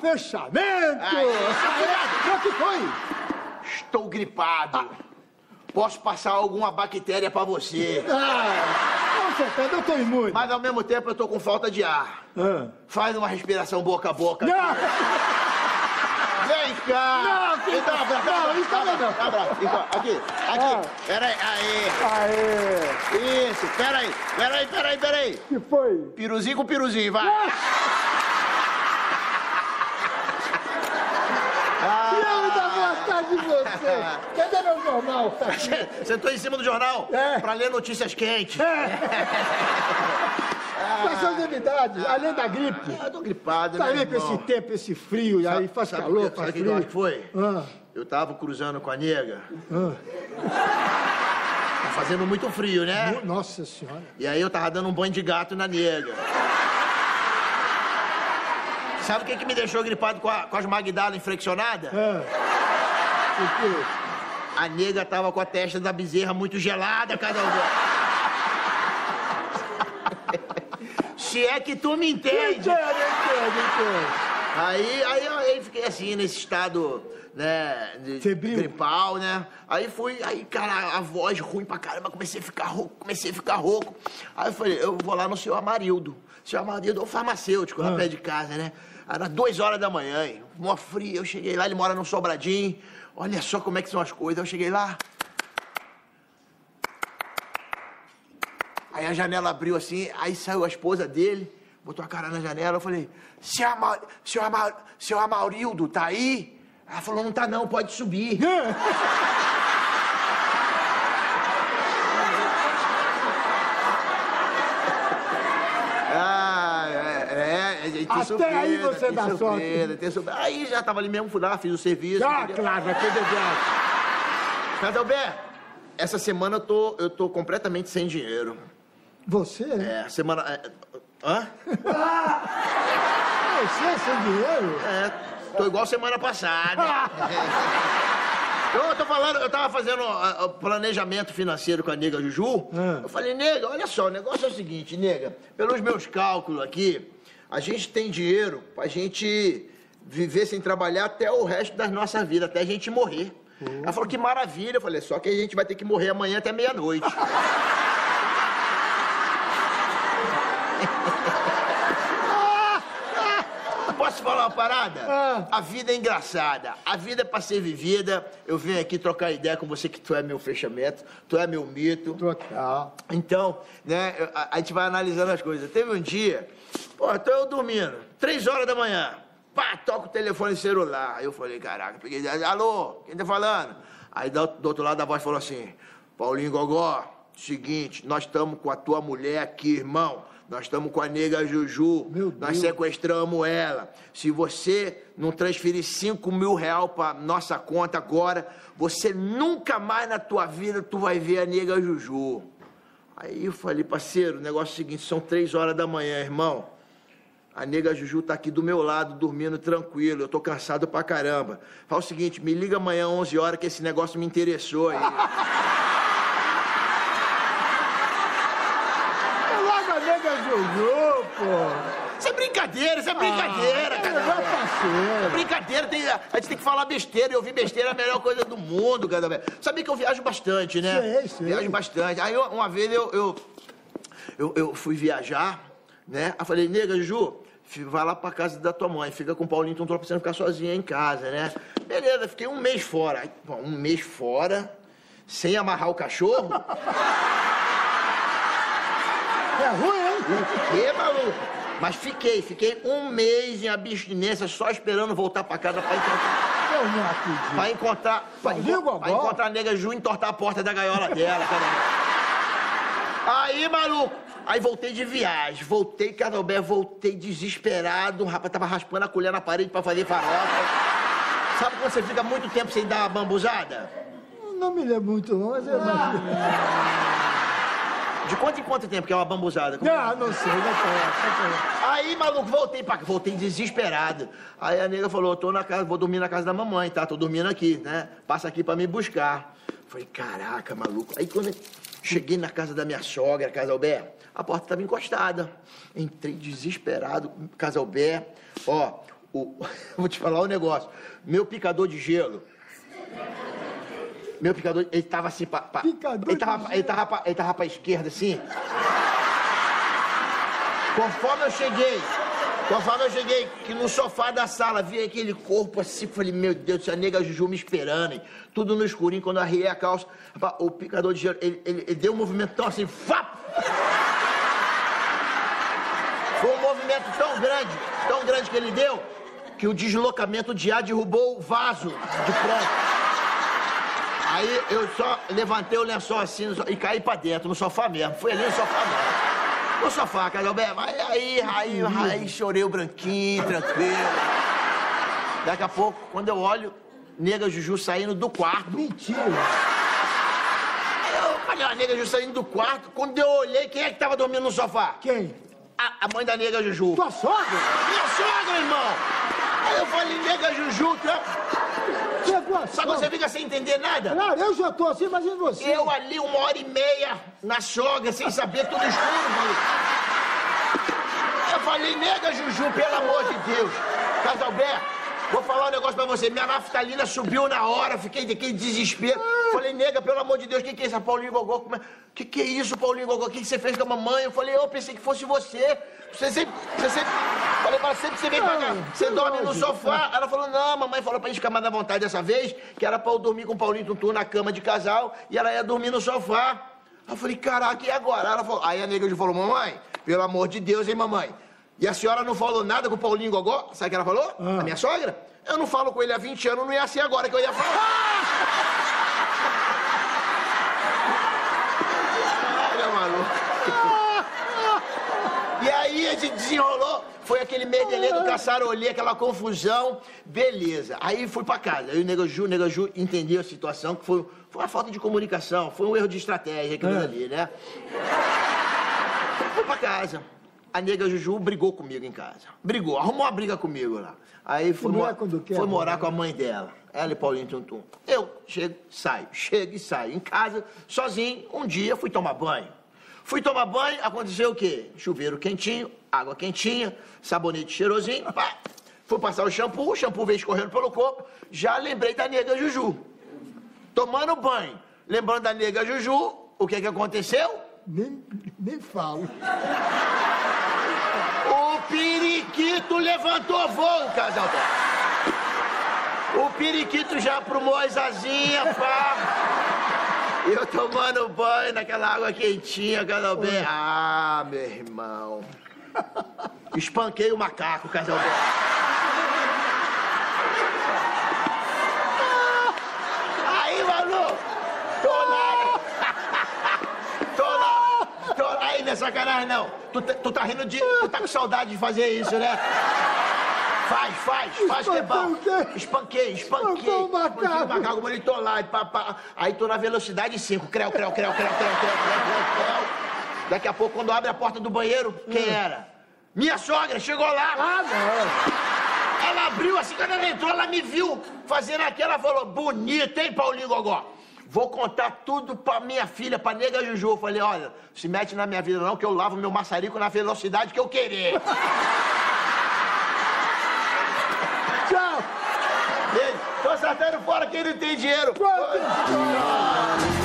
fechamento! Aí. O que foi? Estou gripado. Posso passar alguma bactéria pra você. Ah, com certeza, eu tô imune. Mas ao mesmo tempo eu tô com falta de ar. Ah. Faz uma respiração boca a boca. Não! Vem cá! Não, então, abraço, não, isso também não. abraço. Então, aqui, Ah. aqui. Peraí, aí. Aê! Isso, peraí, peraí, peraí, peraí. que foi? Piruzinho com piruzinho, vai. E eu dá vontade de você! Cadê meu jornal? Tá. Sentou em cima do jornal É. pra ler notícias quentes. Quais são as novidades? Além da gripe. Ah, eu tô gripado, Tá né, aí com esse tempo, esse frio, e aí faz sabe calor, que- faz sabe frio. acho que foi? Ah, Eu tava cruzando com a nega. ah. Tá fazendo muito frio, né? No- Nossa senhora. E aí eu tava dando um banho de gato na nega. Sabe o que, que me deixou gripado com, a- com as magdalas inflexionadas? Ah. A nega tava com a testa da bezerra muito gelada, cada um. Se é que tu me entende. Entendo, entendo, entendo. Aí, aí, aí fiquei assim, nesse estado, né, de Febril. gripal, né? Aí fui, aí, cara, a voz ruim pra caramba, comecei a ficar rouco, comecei a ficar rouco. Aí eu falei, eu vou lá no senhor Amarildo. O senhor Amarildo é o farmacêutico, lá Ah. perto de casa, né? Era duas horas da manhã, hein? mó frio, eu cheguei lá, ele mora num sobradinho. Olha só como é que são as coisas. Eu cheguei lá. Aí a janela abriu assim, aí saiu a esposa dele, botou a cara na janela, eu falei, seu, Ama, seu, Ama, seu Amaurildo, tá aí? Ela falou, não tá não, pode subir. Ah, é, é, é, Até surpresa, aí você dá surpresa, sorte. surpresa. Aí já tava ali mesmo, fui lá, fiz o serviço. Ah, entendeu? claro, aquele graça. Cadalber, essa semana eu tô, eu tô completamente sem dinheiro. Você? É, semana... é, hã? Você sem dinheiro? É, tô igual semana passada. Eu tô falando, eu tava fazendo ó, planejamento financeiro com a nega Juju. Ah. Eu falei, nega, olha só, o negócio é o seguinte, nega, pelos meus cálculos aqui, a gente tem dinheiro pra gente viver sem trabalhar até o resto das nossas vidas, até a gente morrer. Ela falou que maravilha, eu falei, só que a gente vai ter que morrer amanhã até meia-noite. Posso falar uma parada? Ah. A vida é engraçada. A vida é pra ser vivida. Eu venho aqui trocar ideia com você que tu é meu fechamento, tu é meu mito. Total. Então, né, a, a gente vai analisando as coisas. Teve um dia, pô, tô eu dormindo, três horas da manhã, pá, toca o telefone celular. Aí eu falei, caraca, peguei, alô, quem tá falando? Aí do, do outro lado a voz falou assim, Paulinho Gogó, seguinte, nós estamos com a tua mulher aqui, irmão. Nós estamos com a nega Juju. Meu Nós sequestramos ela. Se você não transferir 5 mil real pra nossa conta agora, você nunca mais na tua vida tu vai ver a nega Juju. Aí eu falei, parceiro, o negócio é o seguinte, são três horas da manhã, irmão. A nega Juju tá aqui do meu lado, dormindo tranquilo. Eu tô cansado pra caramba. Fala o seguinte, me liga amanhã 11 horas que esse negócio me interessou aí. É logo Juju, pô. Isso é brincadeira, isso é brincadeira, é cara. parceiro. É brincadeira, tem- a gente tem que falar besteira. Eu ouvir besteira é a melhor coisa do mundo, cara. Sabia que eu viajo bastante, né? Sei, sei. Viajo bastante. Aí eu- uma vez eu, eu, eu, eu fui viajar, né? Aí falei, nega, fi- vai lá pra casa da tua mãe, fica com o Paulinho, então tu não precisa ficar sozinha em casa, né? Beleza, fiquei um mês fora. Aí, pô, um mês fora, sem amarrar o cachorro? É ruim, hein? Que maluco? Mas fiquei, fiquei um mês em abstinência só esperando voltar pra casa pra encontrar. Eu não acredito. Pra encontrar. Pra, enco- pra encontrar a nega Ju e entortar a porta da gaiola dela, cara. Aí, maluco, aí voltei de viagem. Voltei, Cadalbé, voltei desesperado. O rapaz tava raspando a colher na parede pra fazer farofa. Sabe quando você fica muito tempo sem dar uma bambuzada? Não me lembro muito, não, mas é mais... De quanto em quanto tempo que é uma bambuzada? Como- Não, não sei, não sei. Aí, maluco, voltei pra voltei desesperado. Aí a nega falou, tô na casa, vou dormir na casa da mamãe, tá? Tô dormindo aqui, né? Passa aqui pra me buscar. Falei, caraca, maluco. Aí quando eu cheguei na casa da minha sogra, Casalbé, a porta tava encostada. Entrei desesperado, Casalbé. Ó, o, vou te falar um negócio. Meu picador de gelo. Meu picador, ele tava assim, pra, pra- Picador ele, tava, de ele, tava pra, ele tava pra esquerda assim. Conforme eu cheguei, conforme eu cheguei, que no sofá da sala vi aquele corpo assim, falei, meu Deus a nega Juju me esperando, hein? Tudo no escurinho, quando eu arriei a calça, rapaz, o picador de gelo, ele, ele- ele deu um movimento tão assim, fap! Foi um movimento tão grande, tão grande que ele deu, que o deslocamento de ar derrubou o vaso de pronto. Aí eu só levantei o lençol assim so- e caí pra dentro, no sofá mesmo. Fui ali no sofá mesmo. No sofá, Casalberto. Aí, aí, aí, aí chorei o branquinho, tranquilo. Daqui a pouco, quando eu olho, nega Juju saindo do quarto. Mentira. Eu falei, a nega Juju saindo do quarto. Quando eu olhei, quem é que tava dormindo no sofá? Quem? A, a mãe da nega Juju. Tua sogra? Minha sogra, irmão! Falei, nega Juju, a Só que você fica sem entender nada? Claro, eu já tô assim, mas e você? Eu ali uma hora e meia na sogra, sem saber tudo escuro. Eu falei, nega Juju, pelo amor de Deus. Casalberto, vou falar um negócio pra você. Minha naftalina subiu na hora, fiquei daquele desespero. Falei, nega, pelo amor de Deus, o que, que é isso? Paulinho Gogó, como é? que, que é isso, Paulinho Gogó? O que, que você fez com a mamãe? Eu falei, eu pensei que fosse você. Você sempre. Você sempre. Falei, mas sempre que você vem pra cá, você dorme no sofá. Ela falou, não, mamãe falou pra gente ficar mais à vontade dessa vez, que era pra eu dormir com o Paulinho Tuntum na cama de casal, e ela ia dormir no sofá. Aí eu falei, caraca, e agora? Ela falou, aí a nega falou, mamãe, pelo amor de Deus, hein, mamãe? E a senhora não falou nada com o Paulinho Gogó? Sabe o que ela falou? A minha sogra? Eu não falo com ele há 20 anos, não ia ser agora que eu ia falar. Olha, maluco. E aí a gente desenrolou, foi aquele medelê do caçarolê, aquela confusão, beleza. Aí fui pra casa, aí o Nego Ju, o Nego Ju entendeu a situação, que foi, foi uma falta de comunicação, foi um erro de estratégia aquilo É. ali, né? Fui pra casa. A nega Juju brigou comigo em casa. Brigou, arrumou uma briga comigo lá. Aí foi, mo- é quer, foi né? morar com a mãe dela. Ela e Paulinho Tuntum. Eu chego, saio, chego e saio. Em casa, sozinho, um dia fui tomar banho. Fui tomar banho, aconteceu o quê? Chuveiro quentinho, água quentinha, sabonete cheirosinho, pá. Fui passar o shampoo, o shampoo veio escorrendo pelo corpo. Já lembrei da nega Juju. Tomando banho, lembrando da nega Juju, o que que aconteceu? Nem, nem falo. O periquito levantou voo, casal. O periquito já aprumou as asinhas, pá. Eu tomando banho naquela água quentinha, casal bem. Ah, meu irmão. Espanquei o macaco, casal sacanagem, não. Tu, tá, tu tá rindo de. Tu tá com saudade de fazer isso, né? Faz, faz, faz que é bom. Espanquei, espanquei. o macaco. macaco bonitou lá. Aí tô na velocidade 5. Creu, creu, creu, creu, creu, creu, creu, creu. Daqui a pouco, quando abre a porta do banheiro, quem era? Minha sogra chegou lá. Ah, não. Ela abriu assim, quando ela entrou, ela me viu fazendo aquela, falou, bonita, hein, Paulinho Gogó? Vou contar tudo pra minha filha, pra nega Juju. Eu falei, olha, se mete na minha vida não, que eu lavo meu maçarico na velocidade que eu querer. Tchau. Tô saltando fora quem não tem dinheiro. Pronto.